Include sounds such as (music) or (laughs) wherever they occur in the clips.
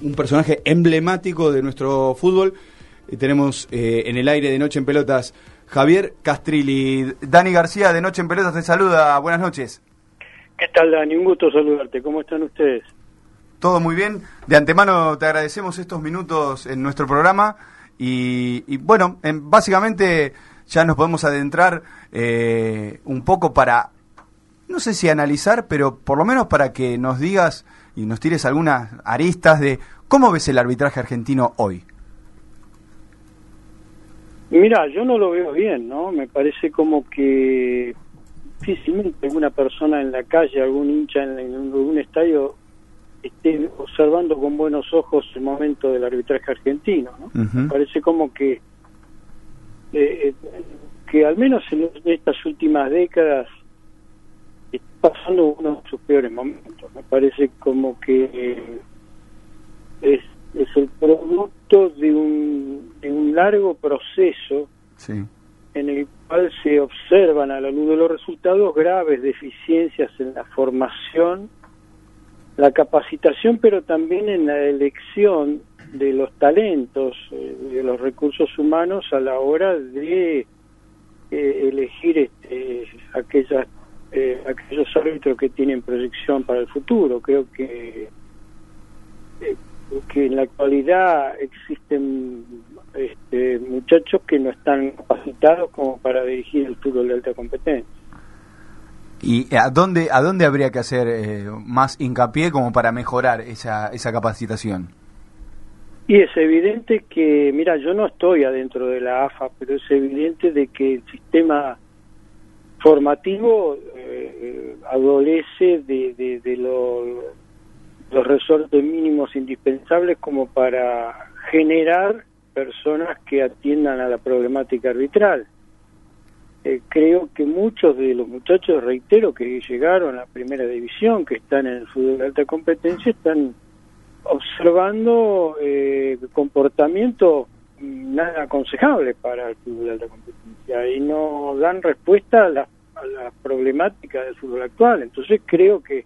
un personaje emblemático de nuestro fútbol. Eh, tenemos eh, en el aire de Noche en Pelotas Javier Castrilli. Dani García de Noche en Pelotas te saluda. Buenas noches. ¿Qué tal, Dani? Un gusto saludarte. ¿Cómo están ustedes? Todo muy bien. De antemano te agradecemos estos minutos en nuestro programa. Y, bueno, básicamente ya nos podemos adentrar eh, un poco para, no sé si analizar, pero por lo menos para que nos digas y nos tires algunas aristas de cómo ves el arbitraje argentino hoy. Mira, yo no lo veo bien, ¿no? Me parece como que difícilmente alguna persona en la calle, algún hincha en, algún estadio esté observando con buenos ojos el momento del arbitraje argentino, ¿no? Me parece como que eh, que al menos en estas últimas décadas pasando uno de sus peores momentos. Me parece como que es, es el producto de un, de un largo proceso en el cual se observan a la luz de los resultados graves deficiencias en la formación, la capacitación, pero también en la elección de los talentos, eh, de los recursos humanos a la hora de eh, elegir este, aquellas eh, aquellos árbitros que tienen proyección para el futuro. Creo que eh, que en la actualidad existen este, muchachos que no están capacitados como para dirigir el fútbol de alta competencia. ¿Y a dónde, a dónde habría que hacer eh, más hincapié como para mejorar esa, esa capacitación? Y es evidente que, mira, yo no estoy adentro de la AFA, pero es evidente de que el sistema formativo eh, adolece de, de, los resortes mínimos indispensables como para generar personas que atiendan a la problemática arbitral. Eh, creo que muchos de los muchachos, reitero, que llegaron a la primera división, que están en el fútbol de alta competencia, están observando eh, comportamiento nada aconsejable para el fútbol de alta competencia. Y no dan respuesta a la, problemática del fútbol actual. Entonces creo que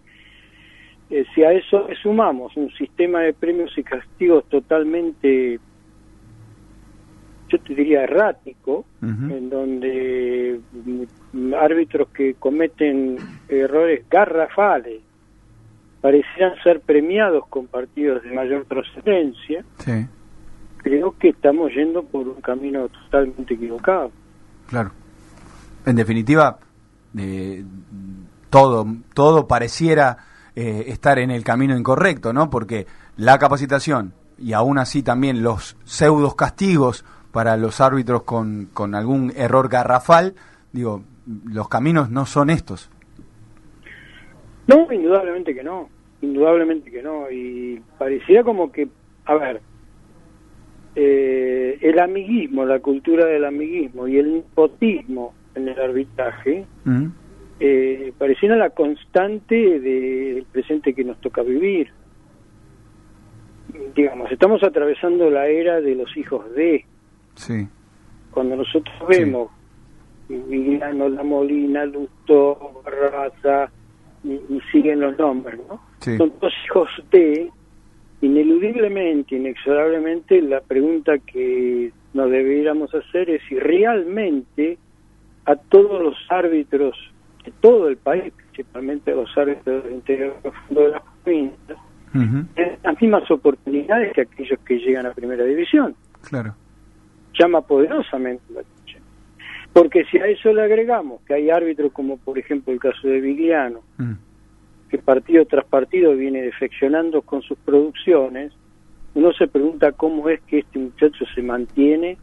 eh, si a eso le sumamos un sistema de premios y castigos totalmente, yo te diría errático, en donde árbitros que cometen errores garrafales parecieran ser premiados con partidos de mayor trascendencia, sí creo que estamos yendo por un camino totalmente equivocado. Claro. En definitiva, eh, todo, todo pareciera eh, estar en el camino incorrecto, ¿no? Porque la capacitación y aún así también los pseudos castigos para los árbitros con, con algún error garrafal, digo, los caminos no son estos. No, indudablemente que no, indudablemente que no. Y pareciera como que, a ver, eh, el amiguismo, la cultura del amiguismo y el nepotismo en el arbitraje mm. eh, pareciera la constante del presente que nos toca vivir. Digamos, estamos atravesando la era de los hijos de. Sí. Cuando nosotros vemos Vigliano, La Molina, Lusto, Raza, y, siguen los nombres, ¿no? Son dos hijos de ineludiblemente, inexorablemente, la pregunta que nos deberíamos hacer es si realmente a todos los árbitros de todo el país, principalmente a los árbitros del interior de las provincias, tienen las mismas oportunidades que aquellos que llegan a primera división. Claro. Llama poderosamente la atención. Porque si a eso le agregamos que hay árbitros como por ejemplo el caso de Vigliano, que partido tras partido viene defeccionando con sus producciones, uno se pregunta cómo es que este muchacho se mantiene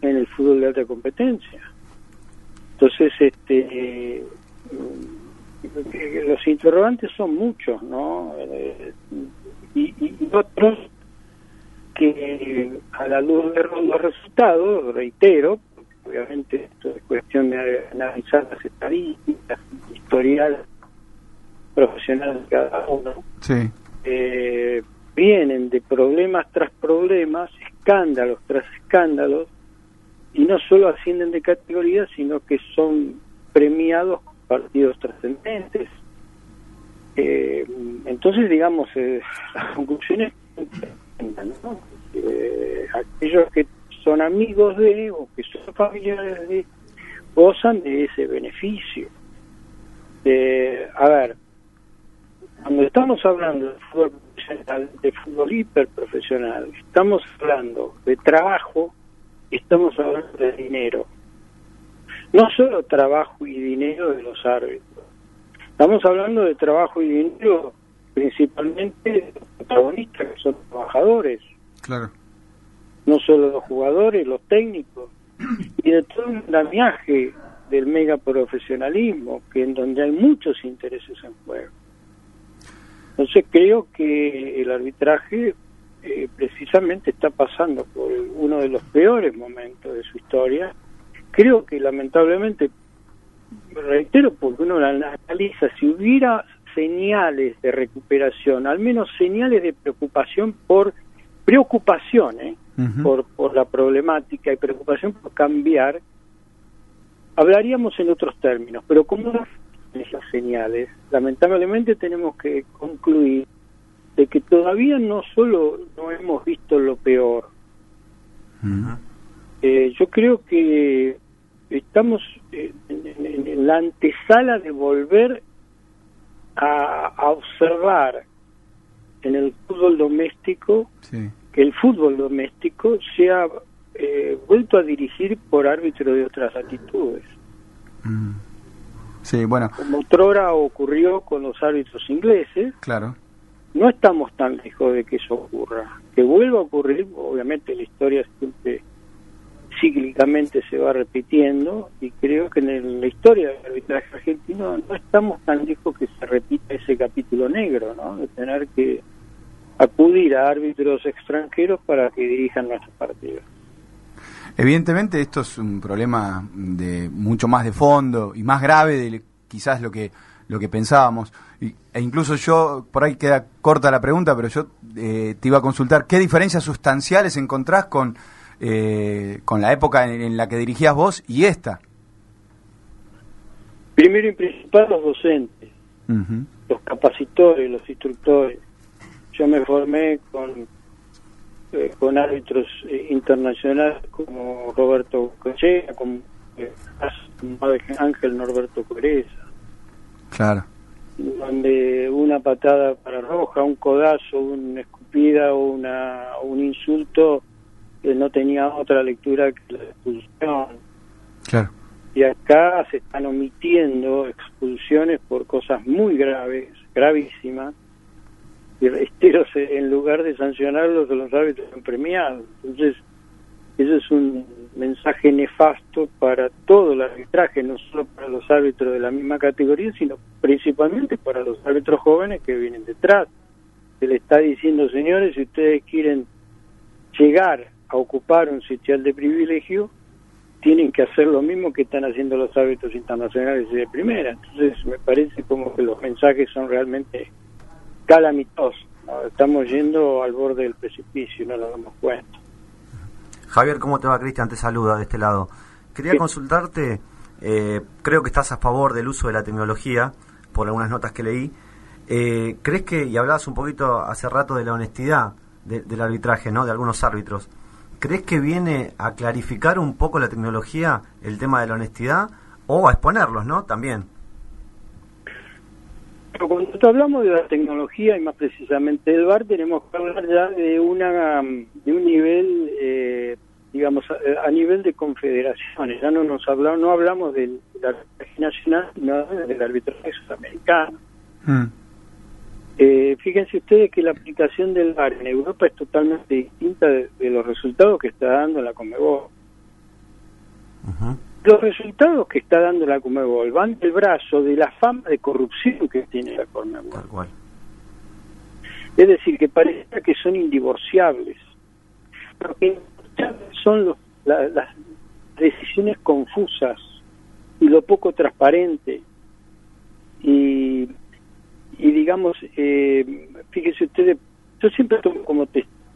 en el fútbol de alta competencia. Entonces, este eh, los interrogantes son muchos, ¿no? Eh, y, otros que a la luz de los resultados, reitero, obviamente esto es cuestión de analizar las estadísticas, historial profesional de cada uno, eh, vienen de problemas tras problemas, escándalos tras escándalos, y no solo ascienden de categoría, sino que son premiados partidos trascendentes. Eh, entonces, digamos, eh, las conclusiones aquellos que son amigos de o que son familiares de gozan de ese beneficio. a ver, cuando estamos hablando de fútbol profesional, de fútbol hiperprofesional, estamos hablando de trabajo, estamos hablando de dinero. No solo trabajo y dinero de los árbitros. Estamos hablando de trabajo y dinero principalmente de los protagonistas, que son trabajadores. Claro. No solo los jugadores, los técnicos, y de todo un andamiaje del mega profesionalismo, que en donde hay muchos intereses en juego. Entonces creo que el arbitraje eh, precisamente está pasando por uno de los peores momentos de su historia. Creo que lamentablemente, reitero, porque uno la analiza, si hubiera señales de recuperación, al menos señales de preocupación por preocupación, ¿eh? por, por la problemática y preocupación por cambiar, hablaríamos en otros términos, pero como no esas señales, lamentablemente tenemos que concluir de que todavía no solo no hemos visto lo peor, eh, yo creo que estamos en, en, la antesala de volver a, a observar en el fútbol doméstico que el fútbol doméstico sea eh, vuelto a dirigir por árbitros de otras latitudes. Mm. Sí, bueno. Como otrora ocurrió con los árbitros ingleses. Claro. No estamos tan lejos de que eso ocurra. Que vuelva a ocurrir, obviamente la historia siempre cíclicamente se va repitiendo y creo que en la historia del arbitraje argentino no estamos tan lejos que se repita ese capítulo negro, ¿no? De tener que acudir a árbitros extranjeros para que dirijan nuestros partidos. Evidentemente esto es un problema de mucho más de fondo y más grave de quizás lo que lo que pensábamos. e incluso yo, por ahí queda corta la pregunta, pero yo eh, te iba a consultar, ¿qué diferencias sustanciales encontrás con, eh, con la época en, la que dirigías vos y esta? Primero y principal los docentes, los capacitores, los instructores yo me formé con eh, con árbitros eh, internacionales como Roberto Cochea, como eh, Ángel Norberto Coreza. Claro. Donde una patada para roja, un codazo, una escupida o una, un insulto no tenía otra lectura que la expulsión. Claro. Y acá se están omitiendo expulsiones por cosas muy graves, gravísimas, y reitero, en lugar de sancionarlos, los árbitros han. Entonces, eso es un mensaje nefasto para todo el arbitraje, no solo para los árbitros de la misma categoría, sino principalmente para los árbitros jóvenes que vienen detrás. Se le está diciendo, señores, si ustedes quieren llegar a ocupar un sitial de privilegio, tienen que hacer lo mismo que están haciendo los árbitros internacionales de primera. Entonces, me parece como que los mensajes son realmente calamitoso. Estamos yendo al borde del precipicio y no nos damos cuenta. Javier, ¿cómo te va? Cristian te saluda de este lado. Quería consultarte, eh, creo que estás a favor del uso de la tecnología, por algunas notas que leí. Eh, ¿Crees que, y hablabas un poquito hace rato de la honestidad del arbitraje, ¿no? de algunos árbitros, ¿crees que viene a clarificar un poco la tecnología el tema de la honestidad o a exponerlos, ¿no? También. Pero cuando hablamos de la tecnología y más precisamente del VAR, tenemos que hablar ya de una de un nivel, eh, digamos, a, nivel de confederaciones. Ya no nos hablamos, no hablamos del, arbitraje nacional, sino del arbitraje sudamericano. Mm. Eh, fíjense ustedes que la aplicación del VAR en Europa es totalmente distinta de, los resultados que está dando la Comebol los resultados que está dando la Comebol van del brazo de la fama de corrupción que tiene la Comebol. Es decir, que parece que son indivorciables. Porque son las decisiones confusas y lo poco transparente. Y, y digamos, eh, fíjese ustedes, yo siempre tomo como,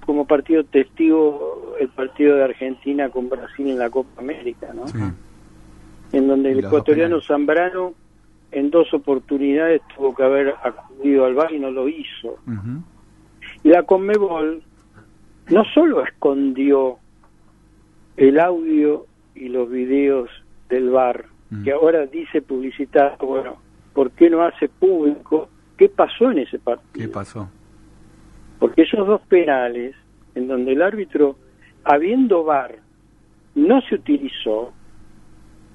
como partido testigo el partido de Argentina con Brasil en la Copa América, ¿no? En donde el ecuatoriano Zambrano en dos oportunidades tuvo que haber acudido al bar y no lo hizo. Y la Conmebol no solo escondió el audio y los videos del bar, Mm. que ahora dice publicitar, bueno, ¿por qué no hace público qué pasó en ese partido? ¿Qué pasó? Porque esos dos penales, en donde el árbitro, habiendo bar, no se utilizó,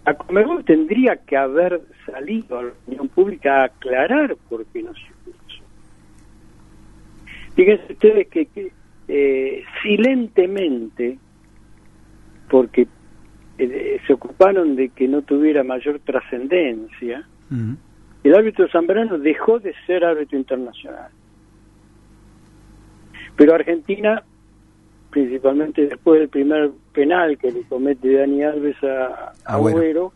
a Comebol tendría que haber salido a la opinión pública a aclarar por qué no se utilizó. Fíjense ustedes que, que, eh, silentemente, porque eh, se ocuparon de que no tuviera mayor trascendencia, Mm. el árbitro Zambrano dejó de ser árbitro internacional. Pero Argentina, principalmente después del primer penal que le comete Dani Alves a Agüero. Agüero,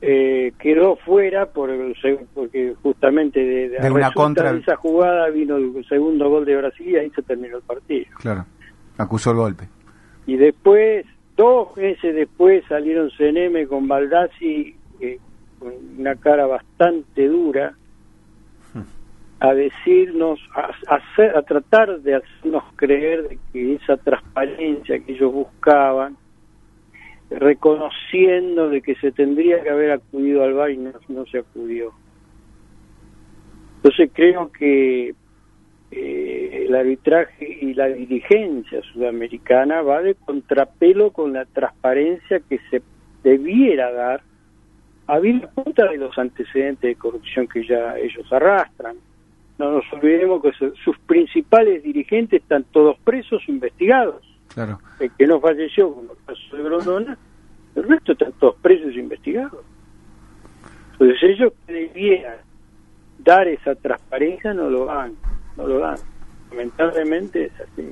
eh, quedó fuera por porque justamente de, De una contra- de esa jugada vino el segundo gol de Brasil y ahí se terminó el partido. Claro. Acusó el golpe. Y después, dos meses después, salieron CNM con Baldassi eh, con una cara bastante dura a decirnos, a, hacer, a tratar de hacernos creer de que esa transparencia que ellos buscaban, reconociendo de que se tendría que haber acudido al bar y no, se acudió. Entonces creo que eh, el arbitraje y la dirigencia sudamericana va de contrapelo con la transparencia que se debiera dar a cuenta de los antecedentes de corrupción que ya ellos arrastran. No nos olvidemos que su- sus principales dirigentes están todos presos investigados. Claro. El que no falleció, como el caso de Grondona, el resto están todos presos e investigados. Entonces ellos que debieran dar esa transparencia no lo dan, no lo dan. Lamentablemente es así.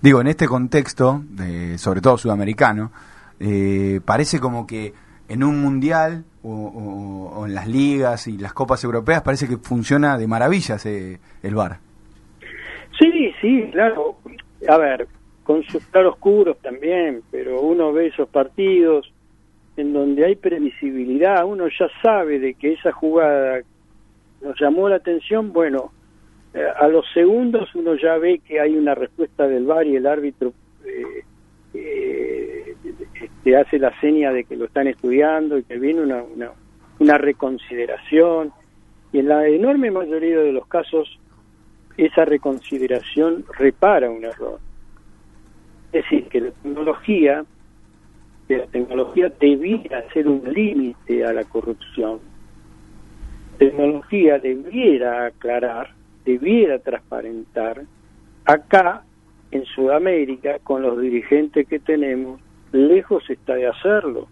Digo, en este contexto, de, sobre todo sudamericano, eh, parece como que en un mundial o, en las ligas y las copas europeas parece que funciona de maravillas eh, el VAR. Sí, sí, claro. A ver, con sus claroscuros también, pero uno ve esos partidos en donde hay previsibilidad, uno ya sabe de que esa jugada nos llamó la atención, bueno, eh, a los segundos uno ya ve que hay una respuesta del VAR y el árbitro eh, eh, este, hace la seña de que lo están estudiando y que viene una, una, reconsideración. Y en la enorme mayoría de los casos esa reconsideración repara un error. Es decir, que la tecnología, que la tecnología debiera ser un límite a la corrupción. La tecnología debiera aclarar, debiera transparentar. Acá, en Sudamérica, con los dirigentes que tenemos, lejos está de hacerlo.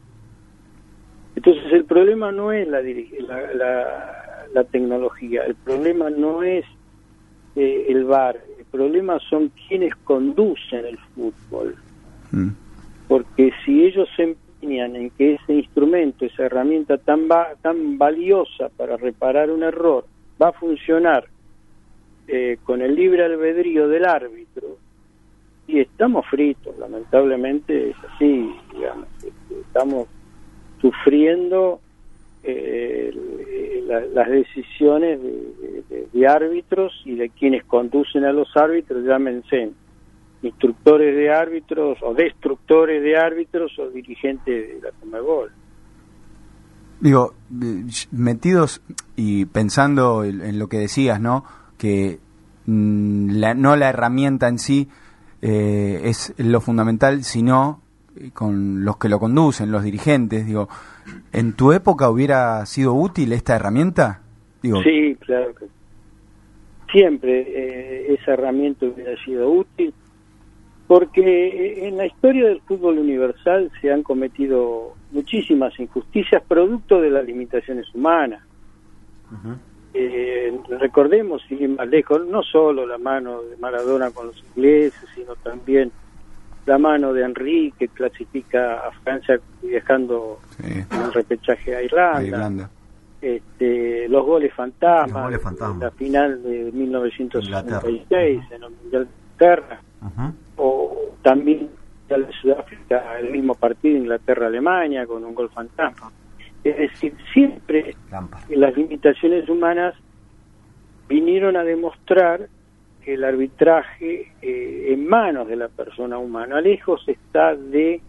Entonces el problema no es la, la, la, la tecnología, el problema no es eh, el VAR, el problema son quienes conducen el fútbol. Mm. Porque si ellos se empeñan en que ese instrumento, esa herramienta tan, va- tan valiosa para reparar un error, va a funcionar eh, con el libre albedrío del árbitro, y estamos fritos, lamentablemente es así, digamos, este, estamos sufriendo eh, la- las decisiones de, árbitros y de quienes conducen a los árbitros, llámense instructores de árbitros o destructores de árbitros o dirigentes de la Comebol. Digo, eh, metidos y pensando en, en lo que decías, ¿no? Que mm, la- no la herramienta en sí eh, es lo fundamental, sino con los que lo conducen, los dirigentes. Digo, ¿en tu época hubiera sido útil esta herramienta? Digo, Sí, claro que siempre eh, esa herramienta hubiera sido útil, porque en la historia del fútbol universal se han cometido muchísimas injusticias producto de las limitaciones humanas. Eh, recordemos, sin ir más lejos, no solo la mano de Maradona con los ingleses, sino también la mano de Henry que clasifica a Francia viajando sí, en un repechaje a Irlanda a Irlanda. este, los goles fantasmas. la final de 1966 en el Mundial de Inglaterra, o también el de Sudáfrica, el mismo partido Inglaterra-Alemania con un gol fantasma. Es decir, siempre las limitaciones humanas vinieron a demostrar que el arbitraje eh, en manos de la persona humana lejos está de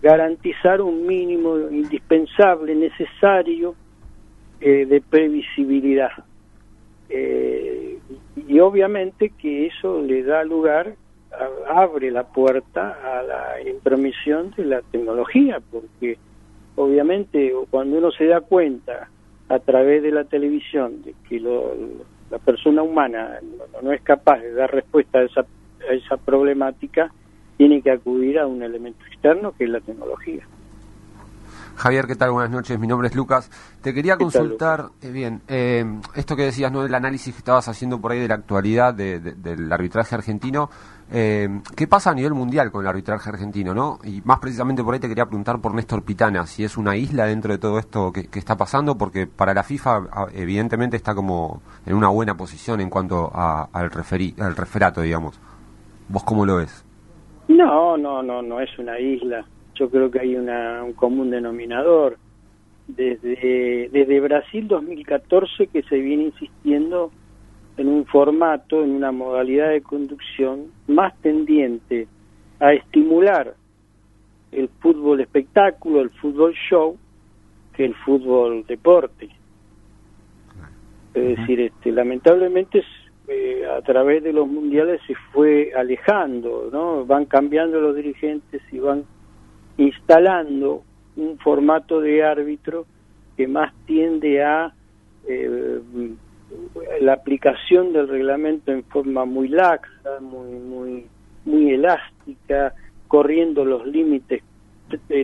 garantizar un mínimo indispensable, necesario eh, de previsibilidad. Eh, y obviamente que eso le da lugar, abre la puerta a la intromisión de la tecnología, porque obviamente cuando uno se da cuenta a través de la televisión de que la persona humana no, es capaz de dar respuesta a esa, a esa problemática, tiene que acudir a un elemento externo que es la tecnología. Javier, ¿qué tal? Buenas noches, mi nombre es Lucas. Te quería consultar, eh, bien, eh, esto que decías, ¿no? Del análisis que estabas haciendo por ahí de la actualidad del arbitraje argentino, eh, ¿qué pasa a nivel mundial con el arbitraje argentino, no? Y más precisamente por ahí te quería preguntar por Néstor Pitana, si es una isla dentro de todo esto que, está pasando, porque para la FIFA evidentemente está como en una buena posición en cuanto al, referi, al referato, digamos. ¿Vos cómo lo ves? No, no, no, no es una isla yo creo que hay una, un común denominador. Desde, desde Brasil 2014 que se viene insistiendo en un formato, en una modalidad de conducción más tendiente a estimular el fútbol espectáculo, el fútbol show, que el fútbol deporte. Es decir, este, lamentablemente eh, a través de los mundiales se fue alejando, ¿no? Van cambiando los dirigentes y van instalando un formato de árbitro que más tiende a eh, la aplicación del reglamento en forma muy laxa, muy muy muy elástica, corriendo los límites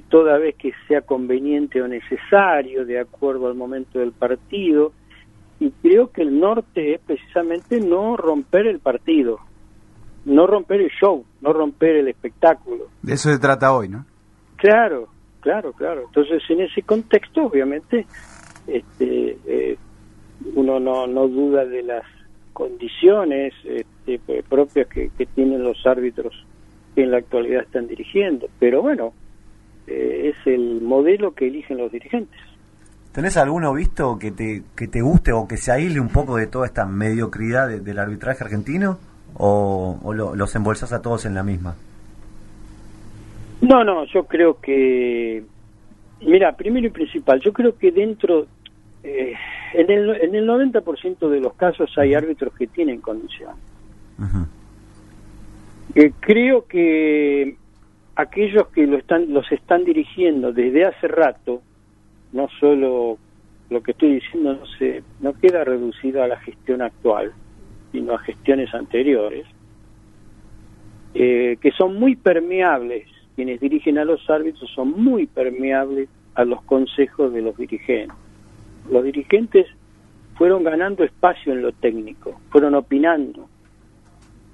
toda vez que sea conveniente o necesario de acuerdo al momento del partido y creo que el norte es precisamente no romper el partido, no romper el show, no romper el espectáculo. De eso se trata hoy, ¿no? Claro, claro, claro. Entonces, en ese contexto, obviamente, este, eh, uno no, no duda de las condiciones este, propias que, tienen los árbitros que en la actualidad están dirigiendo. Pero bueno, eh, es el modelo que eligen los dirigentes. ¿Tenés alguno visto que te, que te guste o que se aísle un poco de toda esta mediocridad del arbitraje argentino? ¿O, o los embolsas a todos en la misma? No, no, yo creo que, mira, primero y principal, yo creo que dentro, eh, en, el, en el 90% de los casos hay árbitros que tienen condición. Eh, creo que aquellos que lo están, los están dirigiendo desde hace rato, no solo lo que estoy diciendo no se, no queda reducido a la gestión actual, sino a gestiones anteriores, eh, que son muy permeables quienes dirigen a los árbitros son muy permeables a los consejos de los dirigentes. Los dirigentes fueron ganando espacio en lo técnico, fueron opinando,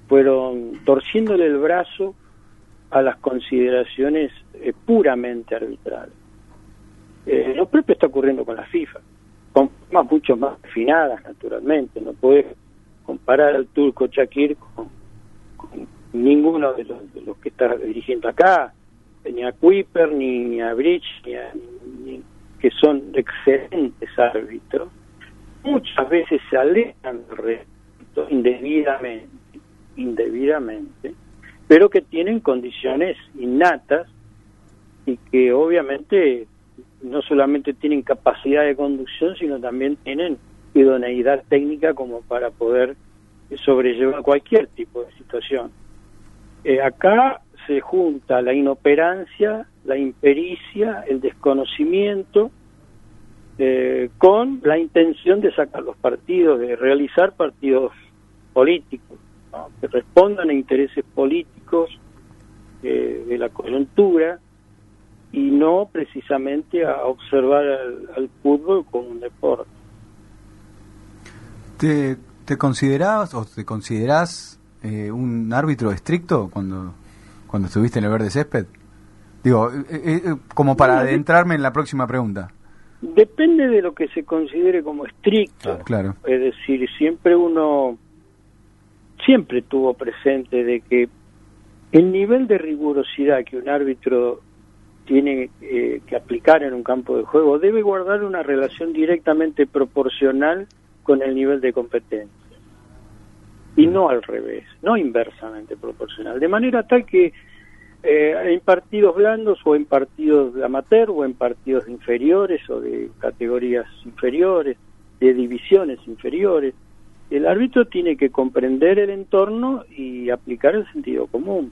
fueron torciéndole el brazo a las consideraciones eh, puramente arbitrales. Eh, lo propio está ocurriendo con la FIFA, con formas mucho más refinadas, naturalmente. No puedes comparar al turco Shakir con, ninguno de los, de los que está dirigiendo acá, ni a Kuiper, ni, a Bridge, ni, que son excelentes árbitros, muchas veces se alejan del resto indebidamente, indebidamente, pero que tienen condiciones innatas y que obviamente no solamente tienen capacidad de conducción, sino también tienen idoneidad técnica como para poder sobrellevar cualquier tipo de situación. Eh, acá se junta la inoperancia, la impericia, el desconocimiento, eh, con la intención de sacar los partidos, de realizar partidos políticos, que respondan a intereses políticos eh, de la coyuntura y no precisamente a observar al, fútbol como un deporte. ¿Te, te considerabas o te considerás eh, un árbitro estricto cuando cuando estuviste en el verde césped? Digo, eh, eh, eh, como para adentrarme en la próxima pregunta. Depende de lo que se considere como estricto. Claro. Es decir, siempre uno siempre tuvo presente de que el nivel de rigurosidad que un árbitro tiene que aplicar en un campo de juego debe guardar una relación directamente proporcional con el nivel de competencia y no al revés, no inversamente proporcional, de manera tal que eh, en partidos blandos o en partidos amateur o en partidos inferiores o de categorías inferiores, de divisiones inferiores. El árbitro tiene que comprender el entorno y aplicar el sentido común.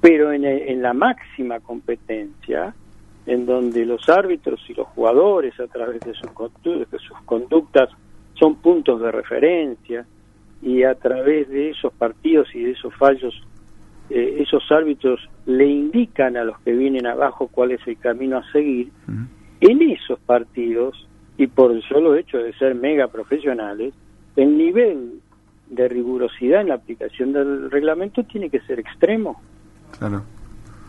Pero en, en la máxima competencia, en donde los árbitros y los jugadores a través de sus, de sus conductas son puntos de referencia y a través de esos partidos y de esos fallos eh, esos árbitros le indican a los que vienen abajo cuál es el camino a seguir, en esos partidos, y por el solo hecho de ser mega profesionales, el nivel de rigurosidad en la aplicación del reglamento tiene que ser extremo.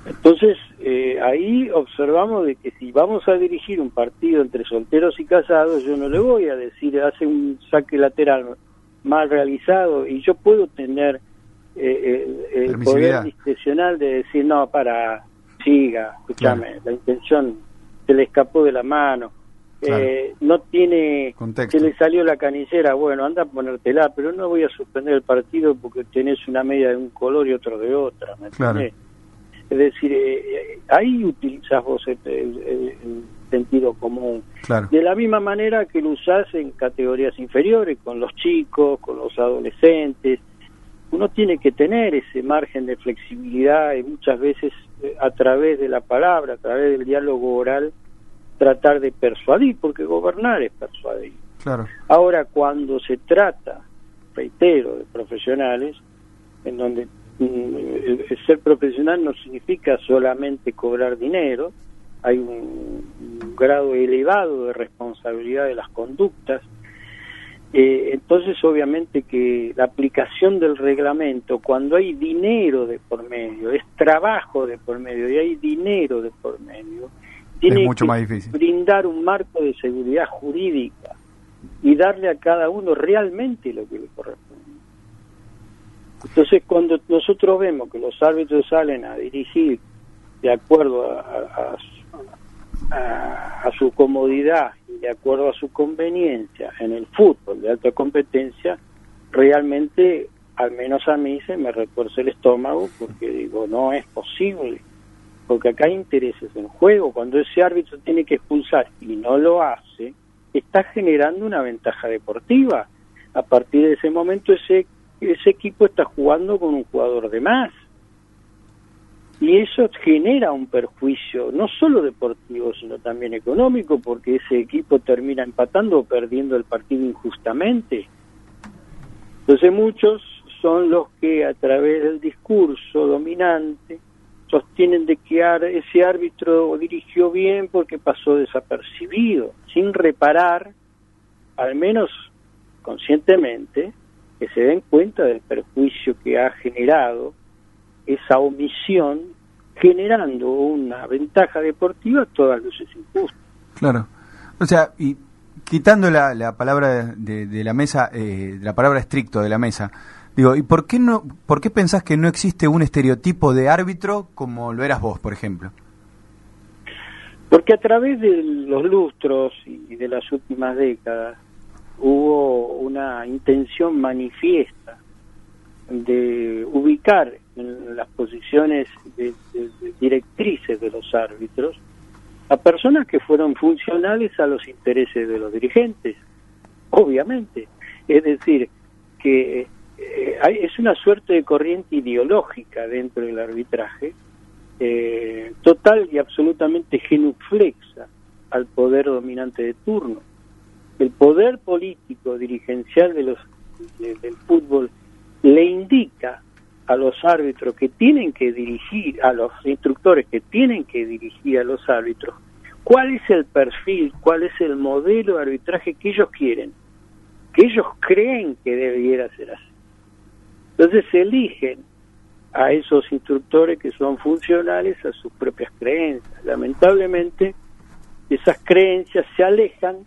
Entonces, eh, ahí observamos de que si vamos a dirigir un partido entre solteros y casados, yo no le voy a decir, hace un saque lateral mal realizado y yo puedo tener eh, el, poder discrecional de decir, no, para, siga, escúchame, la intención se le escapó de la mano, eh, no tiene, se le salió la canicera, bueno, anda a ponértela, pero no voy a suspender el partido porque tenés una media de un color y otro de otra, Es decir, eh, ahí utilizas vos el, sentido común. De la misma manera que lo usás en categorías inferiores, con los chicos, con los adolescentes, uno tiene que tener ese margen de flexibilidad y muchas veces eh, a través de la palabra, a través del diálogo oral, tratar de persuadir, porque gobernar es persuadir. Claro. Ahora, cuando se trata, reitero, de profesionales, en donde mm, el ser profesional no significa solamente cobrar dinero, hay un grado elevado de responsabilidad de las conductas, eh, entonces, obviamente que la aplicación del reglamento, cuando hay dinero de por medio, es trabajo de por medio y hay dinero de por medio, tiene mucho que más difícil. brindar un marco de seguridad jurídica y darle a cada uno realmente lo que le corresponde. Entonces, cuando nosotros vemos que los árbitros salen a dirigir de acuerdo a, a su comodidad de acuerdo a su conveniencia en el fútbol de alta competencia, realmente, al menos a mí, se me refuerza el estómago porque digo, no es posible, porque acá hay intereses en juego. Cuando ese árbitro tiene que expulsar y no lo hace, está generando una ventaja deportiva. A partir de ese momento, ese, ese equipo está jugando con un jugador de más y eso genera un perjuicio no solo deportivo sino también económico porque ese equipo termina empatando o perdiendo el partido injustamente. Entonces muchos son los que a través del discurso dominante sostienen de que ese árbitro dirigió bien porque pasó desapercibido sin reparar al menos conscientemente que se den cuenta del perjuicio que ha generado esa omisión generando una ventaja deportiva todas luces injustas. Claro. O sea, y quitando la, la palabra de, la mesa, eh, la palabra estricto de la mesa, digo, ¿y por qué no, por qué pensás que no existe un estereotipo de árbitro como lo eras vos, por ejemplo? Porque a través de los lustros y de las últimas décadas hubo una intención manifiesta de ubicar en las posiciones de, directrices de los árbitros a personas que fueron funcionales a los intereses de los dirigentes, obviamente. Es decir, que eh, hay, es una suerte de corriente ideológica dentro del arbitraje, eh, total y absolutamente genuflexa al poder dominante de turno. El poder político dirigencial de los del fútbol le indica a los árbitros que tienen que dirigir, a los instructores que tienen que dirigir a los árbitros, cuál es el perfil, cuál es el modelo de arbitraje que ellos quieren, que ellos creen que debiera ser así. Entonces eligen a esos instructores que son funcionales a sus propias creencias. Lamentablemente, esas creencias se alejan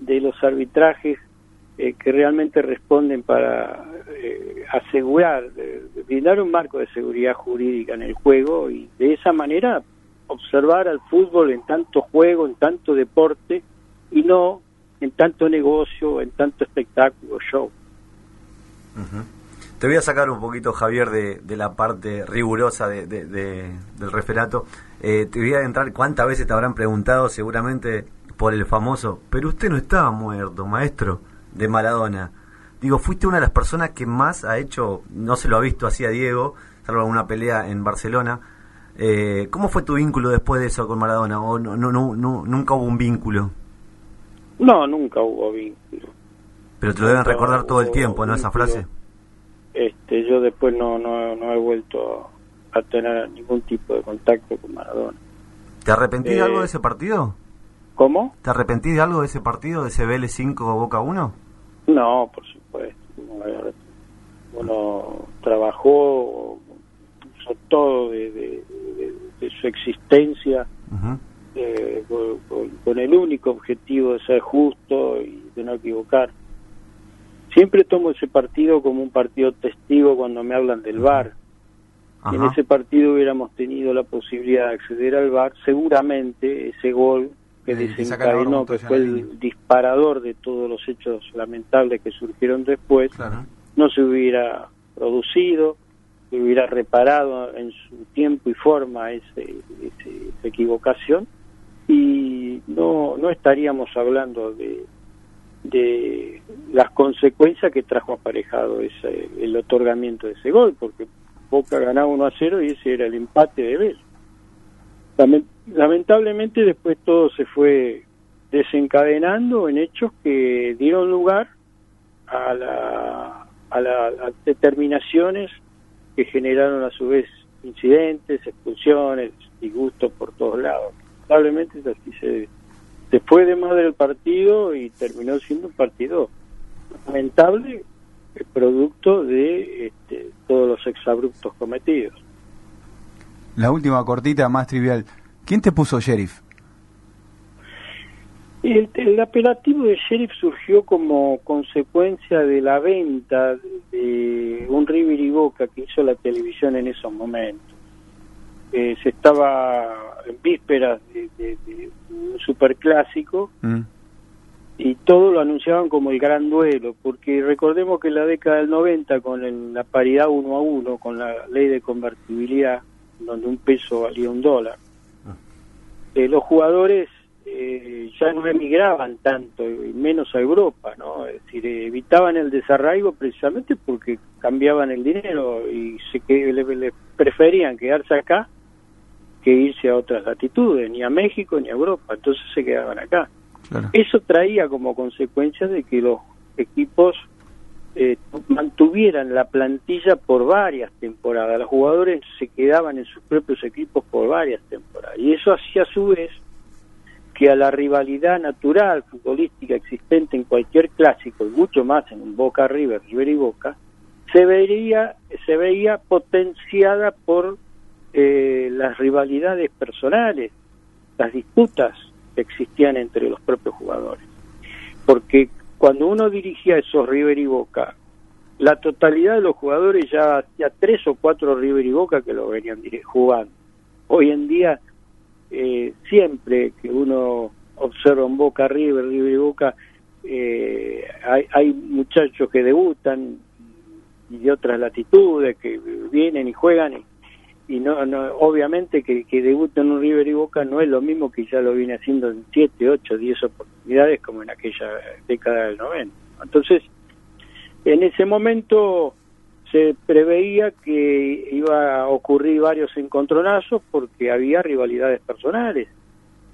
de los arbitrajes eh, que realmente responden para eh, asegurar, brindar un marco de seguridad jurídica en el juego y de esa manera observar al fútbol en tanto juego, en tanto deporte y no en tanto negocio, en tanto espectáculo, show. te voy a sacar un poquito, Javier, de, de la parte rigurosa de, del referato. Eh, te voy a entrar, ¿cuántas veces te habrán preguntado seguramente por el famoso, pero usted no estaba muerto, maestro, de Maradona? Digo, fuiste una de las personas que más ha hecho, no se lo ha visto así a Diego, salvo alguna pelea en Barcelona. Eh, ¿Cómo fue tu vínculo después de eso con Maradona? ¿O no, no, no, nunca hubo un vínculo? No, nunca hubo vínculo. Pero te lo deben recordar todo el tiempo, ¿no? Esa frase. Este, yo después no, no, no he vuelto a tener ningún tipo de contacto con Maradona. ¿Te arrepentís de algo de eh, ese partido? ¿Cómo? ¿Te arrepentís de algo de ese partido, de ese Vélez 5 Boca 1? No, por supuesto. Uno trabajó todo de, su existencia eh, con, el único objetivo de ser justo y de no equivocar. Siempre tomo ese partido como un partido testigo cuando me hablan del VAR. Si en ese partido hubiéramos tenido la posibilidad de acceder al VAR, seguramente ese gol que desencadenó, que fue el disparador de todos los hechos lamentables que surgieron después, no se hubiera producido, se hubiera reparado en su tiempo y forma ese, esa equivocación y no, no estaríamos hablando de, de las consecuencias que trajo aparejado ese, el otorgamiento de ese gol, porque Boca ganaba 1 a 0 y ese era el empate de Vélez. Lamentablemente después todo se fue desencadenando en hechos que dieron lugar a, la, a las determinaciones que generaron a su vez incidentes, expulsiones, disgustos por todos lados. Lamentablemente así se, fue de madre el partido y terminó siendo un partido lamentable, producto de este, todos los exabruptos cometidos. La última cortita, más trivial. ¿Quién te puso sheriff? El, apelativo de sheriff surgió como consecuencia de la venta de un River y Boca que hizo la televisión en esos momentos. Eh, se estaba en vísperas de, un superclásico mm. y todo lo anunciaban como el gran duelo, porque recordemos que en la década del 90, con la paridad uno a uno, con la ley de convertibilidad, donde un peso valía un dólar. Eh, los jugadores eh, ya no emigraban tanto, y menos a Europa, ¿no? Es decir, evitaban el desarraigo precisamente porque cambiaban el dinero y se que le, preferían quedarse acá que irse a otras latitudes, ni a México ni a Europa, entonces se quedaban acá. Eso traía como consecuencia de que los equipos eh, mantuvieran la plantilla por varias temporadas, los jugadores se quedaban en sus propios equipos por varias temporadas, y eso hacía a su vez que a la rivalidad natural futbolística existente en cualquier clásico y mucho más en un Boca River, River y Boca, se vería se veía potenciada por eh, las rivalidades personales, las disputas que existían entre los propios jugadores. Porque cuando uno dirigía esos River y Boca, la totalidad de los jugadores ya hacía tres o cuatro River y Boca que lo venían jugando. Hoy en día eh, siempre que uno observa un Boca River, River y Boca, eh, hay, hay muchachos que debutan y de otras latitudes que vienen y juegan y, no, no obviamente que, que debutan un River y Boca no es lo mismo que ya lo viene haciendo en 7, 8, 10 oportunidades como en aquella década del 90. Entonces, en ese momento se preveía que iba a ocurrir varios encontronazos porque había rivalidades personales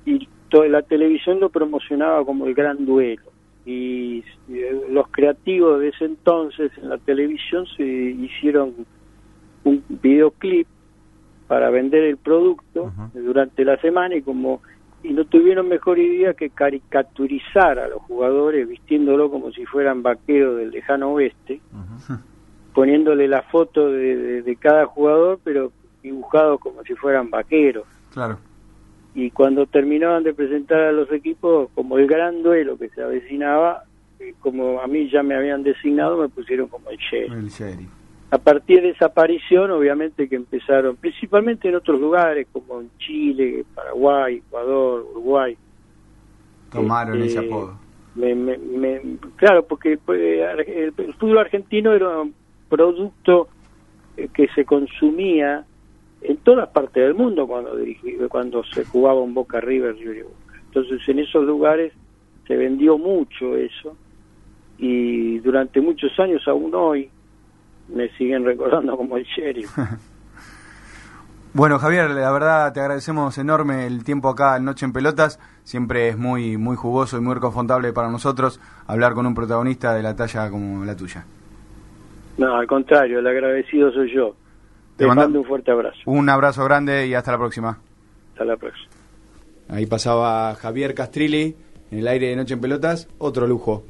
y toda la televisión lo promocionaba como el gran duelo y eh, los creativos de ese entonces en la televisión se hicieron un videoclip para vender el producto durante la semana y como y no tuvieron mejor idea que caricaturizar a los jugadores vistiéndolo como si fueran vaqueros del lejano oeste poniéndole la foto de, cada jugador, pero dibujado como si fueran vaqueros. Claro. Y cuando terminaban de presentar a los equipos, como el gran duelo que se avecinaba, eh, como a mí ya me habían designado, me pusieron como el sheriff. A partir de esa aparición, obviamente que empezaron, principalmente en otros lugares, como en Chile, Paraguay, Ecuador, Uruguay. Tomaron ese este, apodo. Me, me, claro, porque pues, el, fútbol argentino era producto eh, que se consumía en todas partes del mundo cuando cuando se jugaba un Boca River y Boca. Entonces en esos lugares se vendió mucho eso y durante muchos años aún hoy me siguen recordando como el sheriff. (laughs) bueno Javier, la verdad te agradecemos enorme el tiempo acá en Noche en Pelotas, siempre es muy muy jugoso y muy reconfortable para nosotros hablar con un protagonista de la talla como la tuya. No, al contrario, el agradecido soy yo. Te, mando un fuerte abrazo. Un abrazo grande y hasta la próxima. Hasta la próxima. Ahí pasaba Javier Castrilli en el aire de Noche en Pelotas, otro lujo.